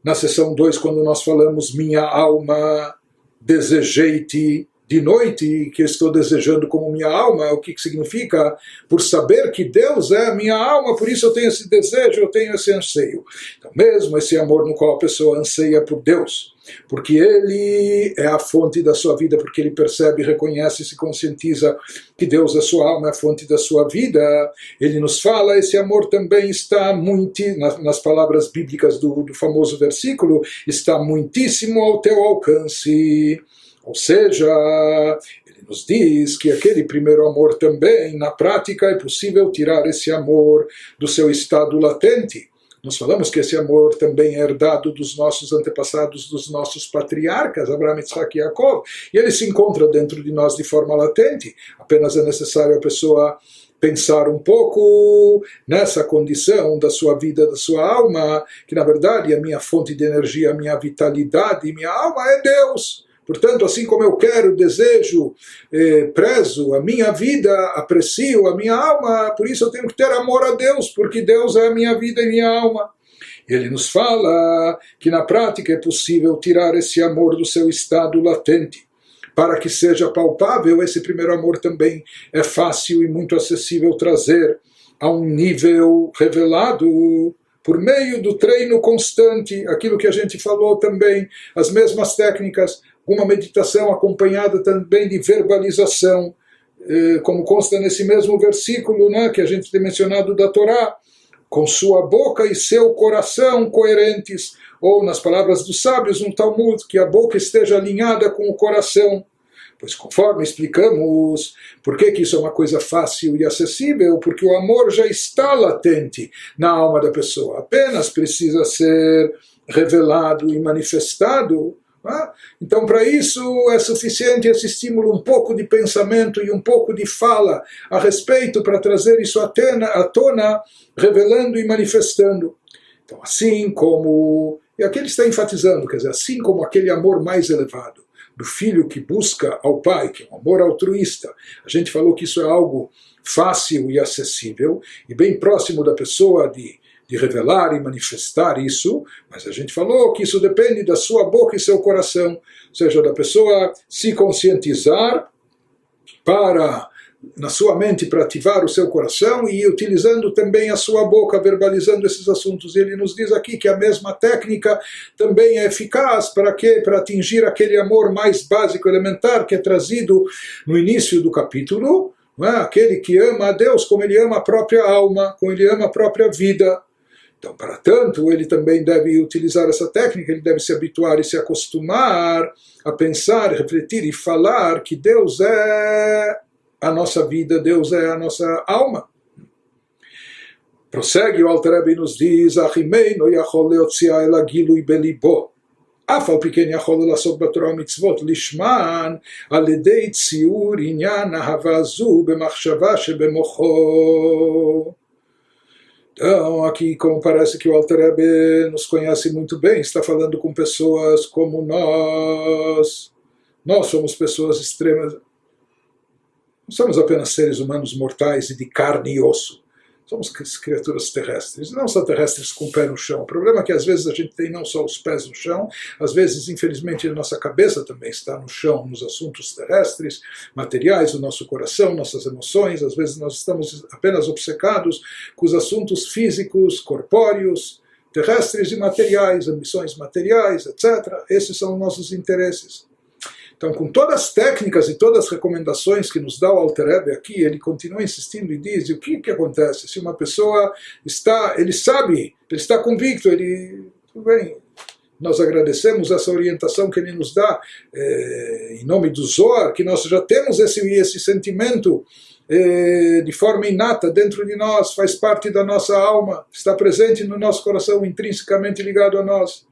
na seção 2, quando nós falamos minha alma, desejei-te, de noite que estou desejando como minha alma, o que, significa? Por saber que Deus é minha alma, por isso eu tenho esse desejo, eu tenho esse anseio. Então, mesmo esse amor no qual a pessoa anseia por Deus, porque Ele é a fonte da sua vida, porque Ele percebe, reconhece, se conscientiza que Deus é sua alma, é a fonte da sua vida. Ele nos fala, esse amor também está muito, nas, palavras bíblicas do, do famoso versículo, está muitíssimo ao teu alcance. Ou seja, ele nos diz que aquele primeiro amor também, na prática, é possível tirar esse amor do seu estado latente. Nós falamos que esse amor também é herdado dos nossos antepassados, dos nossos patriarcas, Abraão, Isaac e Jacob, e ele se encontra dentro de nós de forma latente. Apenas é necessário a pessoa pensar um pouco nessa condição da sua vida, da sua alma, que na verdade a minha fonte de energia, a minha vitalidade, minha alma é Deus. Portanto, assim como eu quero, desejo, eh, prezo a minha vida, aprecio a minha alma, por isso eu tenho que ter amor a Deus, porque Deus é a minha vida e minha alma. Ele nos fala que na prática é possível tirar esse amor do seu estado latente. Para que seja palpável, esse primeiro amor também é fácil e muito acessível trazer a um nível revelado por meio do treino constante, aquilo que a gente falou também, as mesmas técnicas, uma meditação acompanhada também de verbalização, eh, como consta nesse mesmo versículo né, que a gente tem mencionado da Torá, com sua boca e seu coração coerentes, ou nas palavras dos sábios no Talmud, que a boca esteja alinhada com o coração. Pois conforme explicamos, por que, que isso é uma coisa fácil e acessível? Porque o amor já está latente na alma da pessoa, apenas precisa ser revelado e manifestado Tá? Então, para isso é suficiente esse estímulo, um pouco de pensamento e um pouco de fala a respeito para trazer isso à tona, à tona, revelando e manifestando. Então, assim como. E aqui ele está enfatizando, quer dizer, assim como aquele amor mais elevado do filho que busca ao pai, que é um amor altruísta. A gente falou que isso é algo fácil e acessível e bem próximo da pessoa de de revelar e manifestar isso, mas a gente falou que isso depende da sua boca e seu coração, ou seja, da pessoa se conscientizar para na sua mente para ativar o seu coração e utilizando também a sua boca, verbalizando esses assuntos. Ele nos diz aqui que a mesma técnica também é eficaz para quê? Para atingir aquele amor mais básico, elementar, que é trazido no início do capítulo, é? aquele que ama a Deus como ele ama a própria alma, como ele ama a própria vida. Então, para tanto, ele também deve utilizar essa técnica, ele deve se habituar e se acostumar a pensar, refletir e falar que Deus é a nossa vida, Deus é a nossa alma. Prossegue o Alter Rebbe nos diz, Achimei no yachol leotzia el agilui belibo. אף על פי כן יכול לעשות בתורה ומצוות לשמן על ידי ציור עניין אהבה זו במחשבה שבמוחו. então, aqui, como parece que o Alter Rebbe nos conhece muito bem, está falando com pessoas como nós. Nós somos pessoas extremas. Não somos apenas seres humanos mortais e de carne e osso. Somos criaturas terrestres, não só terrestres com o pé no chão. O problema é que às vezes a gente tem não só os pés no chão, às vezes, infelizmente, a nossa cabeça também está no chão, nos assuntos terrestres, materiais, o nosso coração, nossas emoções. Às vezes nós estamos apenas obcecados com os assuntos físicos, corpóreos, terrestres e materiais, ambições materiais, etc. Esses são os nossos interesses. Então, com todas as técnicas e todas as recomendações que nos dá o Alter aqui, ele continua insistindo e diz: e o que, que acontece? Se uma pessoa está, ele sabe, ele está convicto, ele, tudo bem, nós agradecemos essa orientação que ele nos dá eh, em nome do Zohar, que nós já temos esse, esse sentimento eh, de forma inata dentro de nós, faz parte da nossa alma, está presente no nosso coração, intrinsecamente ligado a nós.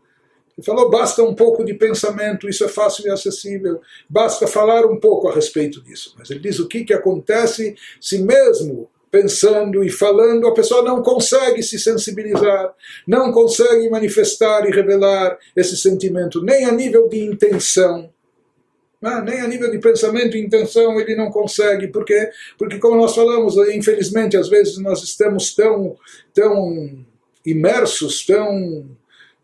Ele falou: basta um pouco de pensamento, isso é fácil e acessível, basta falar um pouco a respeito disso. Mas ele diz o que, que acontece se mesmo pensando e falando, a pessoa não consegue se sensibilizar, não consegue manifestar e revelar esse sentimento, nem a nível de intenção. Né? nem a nível de pensamento e intenção ele não consegue, porque porque como nós falamos, infelizmente às vezes nós estamos tão tão imersos, tão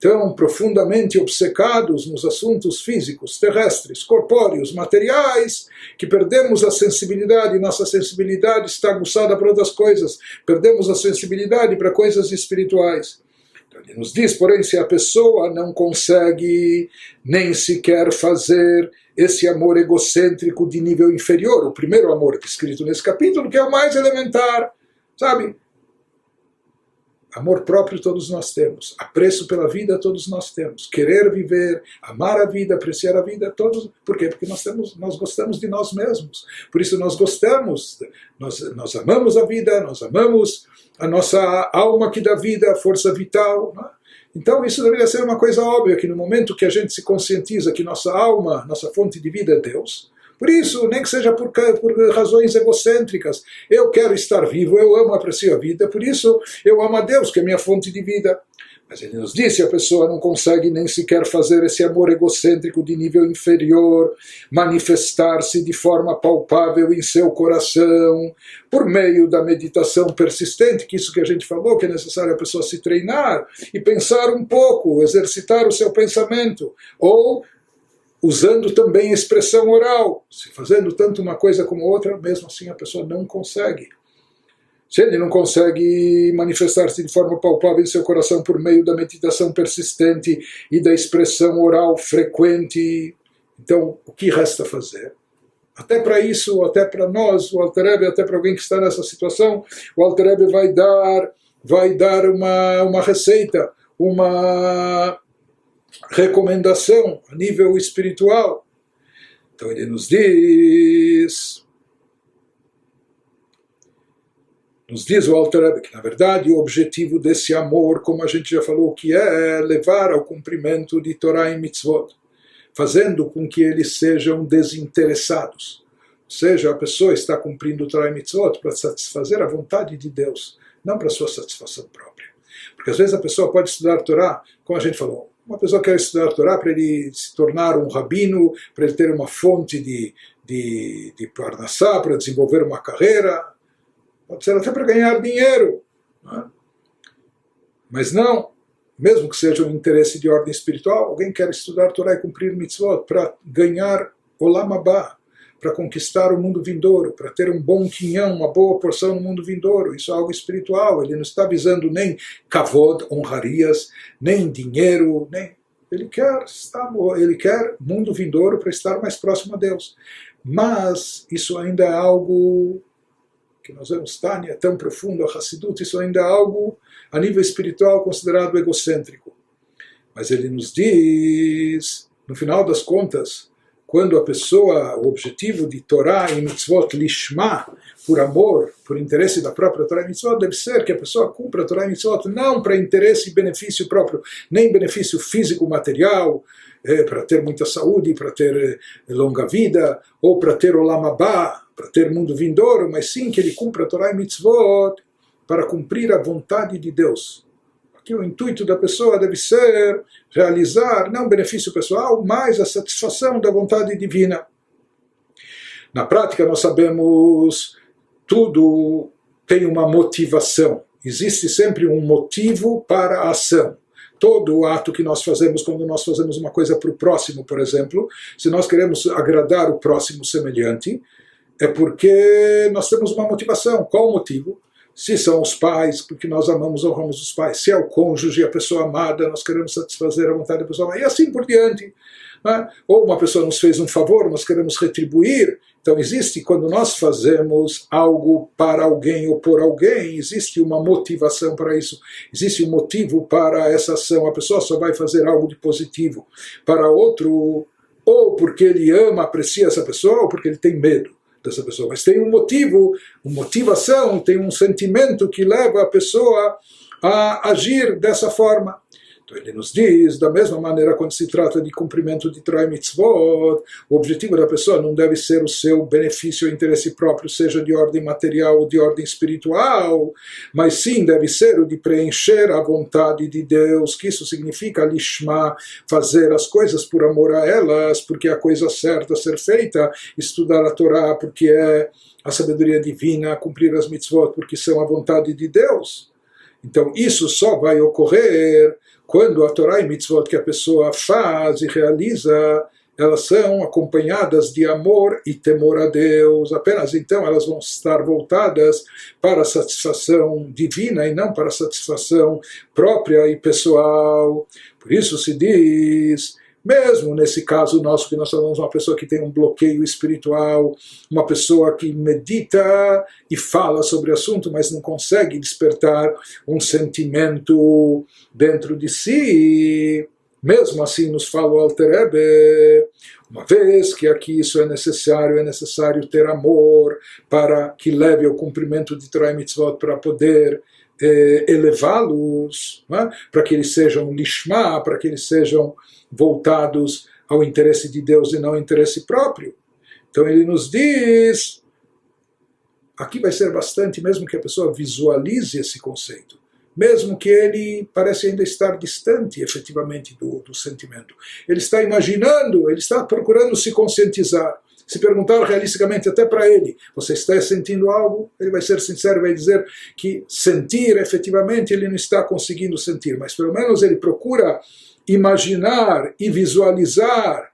tão profundamente obcecados nos assuntos físicos, terrestres, corpóreos, materiais, que perdemos a sensibilidade, nossa sensibilidade está aguçada para outras coisas, perdemos a sensibilidade para coisas espirituais. Então, ele nos diz, porém, se a pessoa não consegue nem sequer fazer esse amor egocêntrico de nível inferior, o primeiro amor descrito nesse capítulo, que é o mais elementar, sabe? Amor próprio todos nós temos, apreço pela vida todos nós temos, querer viver, amar a vida, apreciar a vida todos. Por quê? Porque nós temos, nós gostamos de nós mesmos. Por isso nós gostamos, nós, nós amamos a vida, nós amamos a nossa alma que dá vida, a força vital. Né? Então isso deveria ser uma coisa óbvia que no momento que a gente se conscientiza que nossa alma, nossa fonte de vida é Deus, por isso, nem que seja por, por razões egocêntricas, eu quero estar vivo, eu amo, aprecio a vida, por isso eu amo a Deus, que é minha fonte de vida. Mas ele nos disse: a pessoa não consegue nem sequer fazer esse amor egocêntrico de nível inferior manifestar-se de forma palpável em seu coração, por meio da meditação persistente, que isso que a gente falou, que é necessário a pessoa se treinar e pensar um pouco, exercitar o seu pensamento, ou usando também a expressão oral, se fazendo tanto uma coisa como outra, mesmo assim a pessoa não consegue. Se ele não consegue manifestar-se de forma palpável em seu coração por meio da meditação persistente e da expressão oral frequente, então o que resta fazer? Até para isso, até para nós, o Alterebe, até para alguém que está nessa situação, o Alterebe vai dar, vai dar uma, uma receita, uma recomendação a nível espiritual. Então ele nos diz, nos diz o Alter que na verdade o objetivo desse amor, como a gente já falou, que é, levar ao cumprimento de Torah e Mitzvot, fazendo com que eles sejam desinteressados. Ou seja, a pessoa está cumprindo Torah e Mitzvot para satisfazer a vontade de Deus, não para sua satisfação própria. Porque às vezes a pessoa pode estudar Torá, como a gente falou, uma pessoa quer estudar a Torá para ele se tornar um rabino, para ele ter uma fonte de, de, de parnassá, para desenvolver uma carreira, pode ser até para ganhar dinheiro. Não é? Mas não, mesmo que seja um interesse de ordem espiritual, alguém quer estudar Torá e cumprir mitzvot para ganhar olam abá, para conquistar o mundo vindouro, para ter um bom quinhão, uma boa porção no mundo vindouro. Isso é algo espiritual. Ele não está visando nem kavod, honrarias, nem dinheiro, nem ele quer estar, ele quer mundo vindouro para estar mais próximo a Deus. Mas isso ainda é algo que nós vemos Tânia, é tão profundo, a Hassidut, isso ainda é algo a nível espiritual considerado egocêntrico. Mas ele nos diz, no final das contas, quando a pessoa, o objetivo de Torá e mitzvot lishma, por amor, por interesse da própria Torá e mitzvot, deve ser que a pessoa cumpra a Torá e mitzvot não para interesse e benefício próprio, nem benefício físico, material, é, para ter muita saúde, para ter é, longa vida, ou para ter olam abá, para ter mundo vindouro, mas sim que ele cumpra a Torá e mitzvot para cumprir a vontade de Deus que o intuito da pessoa deve ser realizar não benefício pessoal, mas a satisfação da vontade divina. Na prática, nós sabemos tudo tem uma motivação. Existe sempre um motivo para a ação. Todo o ato que nós fazemos, quando nós fazemos uma coisa para o próximo, por exemplo, se nós queremos agradar o próximo semelhante, é porque nós temos uma motivação. Qual o motivo? Se são os pais, porque nós amamos, honramos os pais. Se é o cônjuge, a pessoa amada, nós queremos satisfazer a vontade da pessoa amada. E assim por diante. É? Ou uma pessoa nos fez um favor, nós queremos retribuir. Então, existe, quando nós fazemos algo para alguém ou por alguém, existe uma motivação para isso, existe um motivo para essa ação. A pessoa só vai fazer algo de positivo para outro, ou porque ele ama, aprecia essa pessoa, ou porque ele tem medo dessa pessoa. Mas tem um motivo, uma motivação, tem um sentimento que leva a pessoa a agir dessa forma. Então ele nos diz, da mesma maneira quando se trata de cumprimento de Torah Mitzvot, o objetivo da pessoa não deve ser o seu benefício ou interesse próprio, seja de ordem material ou de ordem espiritual, mas sim deve ser o de preencher a vontade de Deus, que isso significa lishma, fazer as coisas por amor a elas, porque é a coisa certa a ser feita, estudar a Torá porque é a sabedoria divina, cumprir as mitzvot porque são a vontade de Deus. Então isso só vai ocorrer quando a Torá e mitzvot que a pessoa faz e realiza, elas são acompanhadas de amor e temor a Deus. Apenas então elas vão estar voltadas para a satisfação divina e não para a satisfação própria e pessoal. Por isso se diz mesmo nesse caso nosso, que nós falamos uma pessoa que tem um bloqueio espiritual, uma pessoa que medita e fala sobre o assunto, mas não consegue despertar um sentimento dentro de si, mesmo assim nos fala o Alter Ebe, uma vez que aqui isso é necessário, é necessário ter amor para que leve ao cumprimento de Torah Mitzvot para poder eh, elevá-los, é? para que eles sejam lishma, para que eles sejam voltados ao interesse de Deus e não ao interesse próprio. Então ele nos diz, aqui vai ser bastante, mesmo que a pessoa visualize esse conceito, mesmo que ele parece ainda estar distante efetivamente do, do sentimento. Ele está imaginando, ele está procurando se conscientizar. Se perguntar realisticamente até para ele, você está sentindo algo? Ele vai ser sincero, vai dizer que sentir efetivamente ele não está conseguindo sentir, mas pelo menos ele procura imaginar e visualizar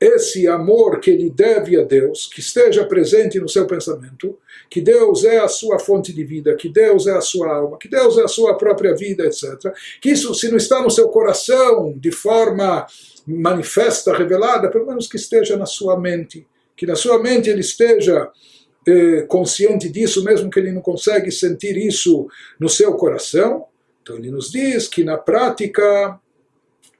esse amor que ele deve a Deus, que esteja presente no seu pensamento, que Deus é a sua fonte de vida, que Deus é a sua alma, que Deus é a sua própria vida, etc. Que isso, se não está no seu coração de forma manifesta, revelada, pelo menos que esteja na sua mente, que na sua mente ele esteja eh, consciente disso, mesmo que ele não consegue sentir isso no seu coração. Então ele nos diz que na prática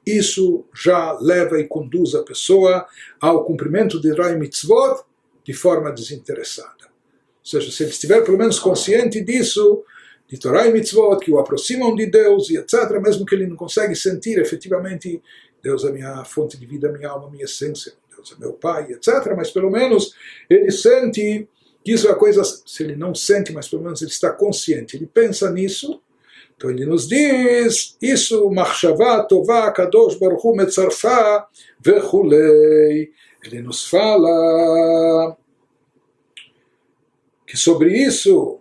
isso já leva e conduz a pessoa ao cumprimento de Rai Mitzvot de forma desinteressada. Ou seja, se ele estiver pelo menos consciente disso, de Torah e Mitzvot, que o aproximam de Deus e etc., mesmo que ele não consegue sentir efetivamente Deus é minha fonte de vida, minha alma, minha essência, Deus é meu Pai, etc., mas pelo menos ele sente que isso é a coisa, se ele não sente, mas pelo menos ele está consciente, ele pensa nisso, então ele nos diz, isso, Machshavá, Tová, Kadosh Baruch Hu, Metzarfá, Vechulei. Ele nos fala que sobre isso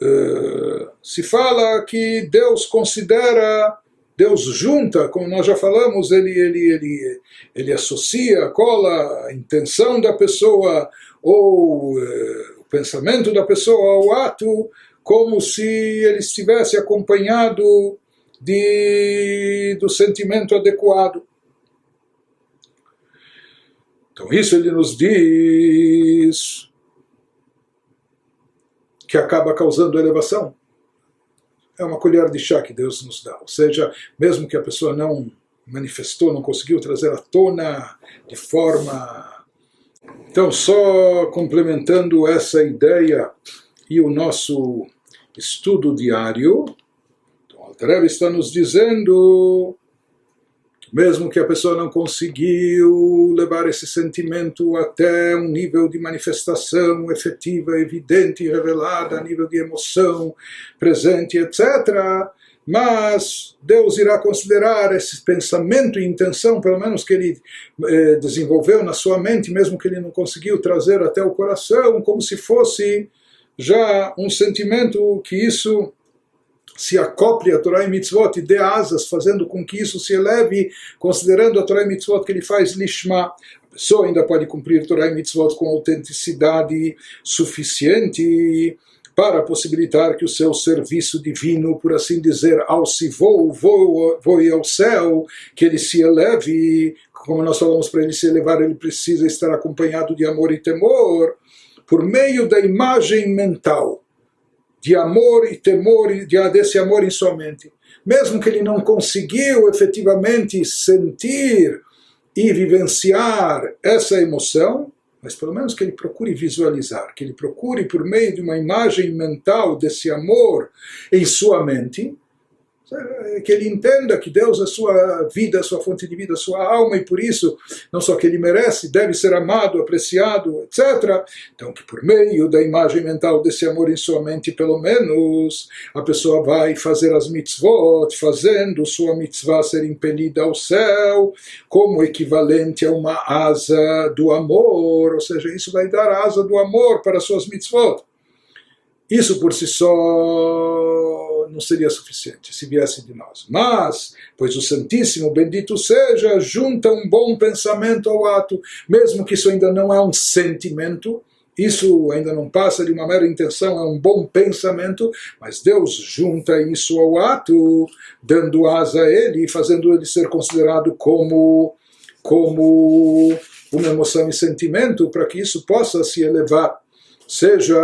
uh, se fala que Deus considera, Deus junta, como nós já falamos, ele, ele, ele, ele associa, cola a intenção da pessoa ou uh, o pensamento da pessoa ao ato, como se ele estivesse acompanhado de, do sentimento adequado. Então, isso ele nos diz que acaba causando elevação. É uma colher de chá que Deus nos dá. Ou seja, mesmo que a pessoa não manifestou, não conseguiu trazer à tona de forma. Então, só complementando essa ideia e o nosso estudo diário, então Altarev está nos dizendo mesmo que a pessoa não conseguiu levar esse sentimento até um nível de manifestação efetiva, evidente, revelada, a nível de emoção presente, etc., mas Deus irá considerar esse pensamento e intenção, pelo menos que ele eh, desenvolveu na sua mente, mesmo que ele não conseguiu trazer até o coração, como se fosse já um sentimento que isso se acople a Torá e Mitzvot e dê asas, fazendo com que isso se eleve, considerando a Torá e Mitzvot que ele faz lishma. A pessoa ainda pode cumprir Torá e Mitzvot com autenticidade suficiente para possibilitar que o seu serviço divino, por assim dizer, se voo, voe ao céu, que ele se eleve como nós falamos para ele se elevar, ele precisa estar acompanhado de amor e temor, por meio da imagem mental de amor e temor, de, desse amor em sua mente. Mesmo que ele não conseguiu efetivamente sentir e vivenciar essa emoção, mas pelo menos que ele procure visualizar, que ele procure por meio de uma imagem mental desse amor em sua mente, que ele entenda que Deus é sua vida, sua fonte de vida, sua alma, e por isso, não só que ele merece, deve ser amado, apreciado, etc. Então, que por meio da imagem mental desse amor em sua mente, pelo menos, a pessoa vai fazer as mitzvot, fazendo sua mitzvah ser impelida ao céu, como equivalente a uma asa do amor, ou seja, isso vai dar a asa do amor para suas mitzvot. Isso por si só não seria suficiente se viesse de nós. Mas, pois o Santíssimo, bendito seja, junta um bom pensamento ao ato, mesmo que isso ainda não é um sentimento, isso ainda não passa de uma mera intenção, é um bom pensamento, mas Deus junta isso ao ato, dando asa a ele e fazendo ele ser considerado como, como uma emoção e sentimento, para que isso possa se elevar. Seja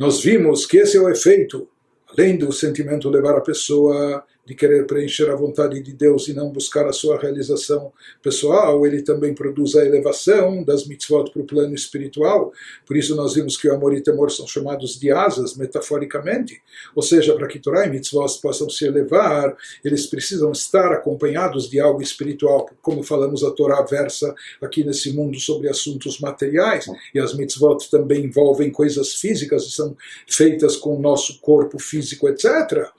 nós vimos que esse é o efeito, além do sentimento levar a pessoa de querer preencher a vontade de Deus e não buscar a sua realização pessoal, ele também produz a elevação das mitzvot para o plano espiritual. Por isso nós vimos que o amor e temor são chamados de asas, metaforicamente. Ou seja, para que Torah e mitzvot possam se elevar, eles precisam estar acompanhados de algo espiritual. Como falamos, a Torá versa aqui nesse mundo sobre assuntos materiais, e as mitzvot também envolvem coisas físicas e são feitas com o nosso corpo físico, etc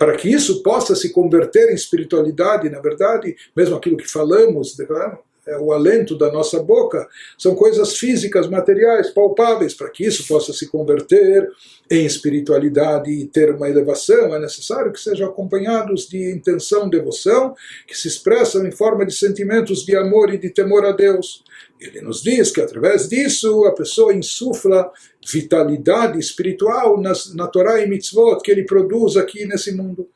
para que isso possa se converter em espiritualidade, na verdade, mesmo aquilo que falamos, é o alento da nossa boca, são coisas físicas, materiais, palpáveis, para que isso possa se converter em espiritualidade e ter uma elevação, é necessário que sejam acompanhados de intenção, devoção, que se expressam em forma de sentimentos de amor e de temor a Deus. Ele nos diz que através disso a pessoa insufla vitalidade espiritual nas, na Torá e mitzvot que ele produz aqui nesse mundo.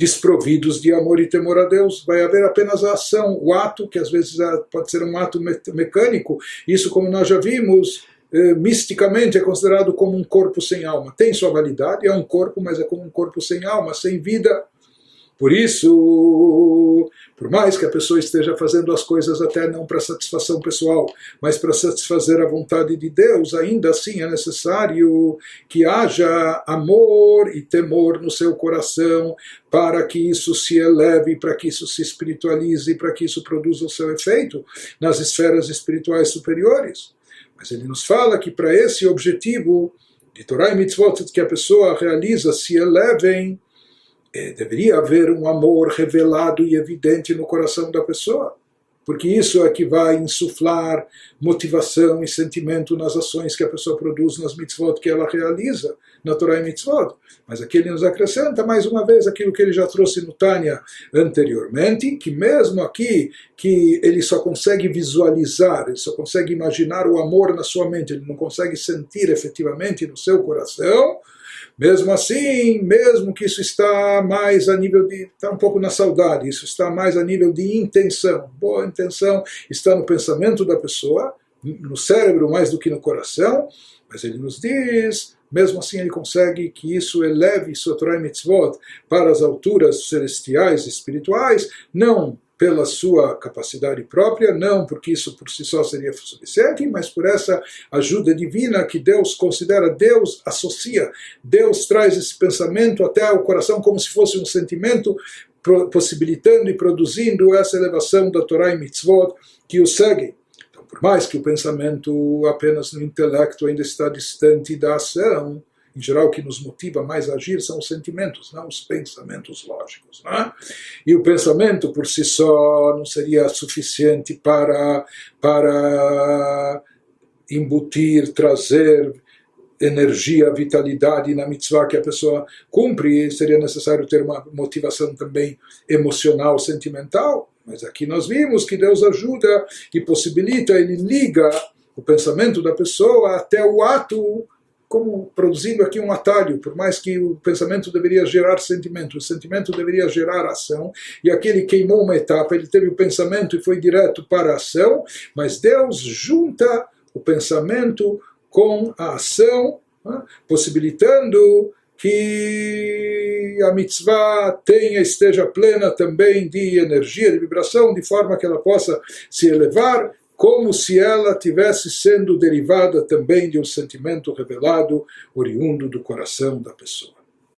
Desprovidos de amor e temor a Deus, vai haver apenas a ação, o ato, que às vezes é, pode ser um ato mecânico, isso, como nós já vimos, eh, misticamente é considerado como um corpo sem alma. Tem sua validade, é um corpo, mas é como um corpo sem alma, sem vida. Por isso, por mais que a pessoa esteja fazendo as coisas até não para satisfação pessoal, mas para satisfazer a vontade de Deus, ainda assim é necessário que haja amor e temor no seu coração para que isso se eleve, para que isso se espiritualize, para que isso produza o seu efeito nas esferas espirituais superiores. Mas ele nos fala que para esse objetivo de Torah e Mitzvot que a pessoa realiza se elevem é, deveria haver um amor revelado e evidente no coração da pessoa, porque isso é que vai insuflar motivação e sentimento nas ações que a pessoa produz nas mitzvot que ela realiza, na Torah e mitzvot. Mas aqui ele nos acrescenta mais uma vez aquilo que ele já trouxe no Tânia anteriormente, que mesmo aqui, que ele só consegue visualizar, ele só consegue imaginar o amor na sua mente, ele não consegue sentir efetivamente no seu coração, mesmo assim, mesmo que isso está mais a nível de. está um pouco na saudade, isso está mais a nível de intenção. Boa intenção está no pensamento da pessoa, no cérebro mais do que no coração, mas ele nos diz. Mesmo assim, ele consegue que isso eleve sua Torah Mitzvot para as alturas celestiais e espirituais, não pela sua capacidade própria, não porque isso por si só seria suficiente, mas por essa ajuda divina que Deus considera, Deus associa, Deus traz esse pensamento até o coração como se fosse um sentimento, possibilitando e produzindo essa elevação da Torá e Mitzvot que o seguem. Então, por mais que o pensamento apenas no intelecto ainda está distante da ação, em geral, o que nos motiva mais a agir são os sentimentos, não os pensamentos lógicos. É? E o pensamento por si só não seria suficiente para, para embutir, trazer energia, vitalidade na mitzvah que a pessoa cumpre, seria necessário ter uma motivação também emocional, sentimental. Mas aqui nós vimos que Deus ajuda e possibilita, ele liga o pensamento da pessoa até o ato como produzindo aqui um atalho, por mais que o pensamento deveria gerar sentimento, o sentimento deveria gerar ação, e aqui ele queimou uma etapa, ele teve o pensamento e foi direto para a ação, mas Deus junta o pensamento com a ação, né, possibilitando que a mitzvah tenha, esteja plena também de energia, de vibração, de forma que ela possa se elevar, como se ela tivesse sendo derivada também de um sentimento revelado, oriundo do coração da pessoa.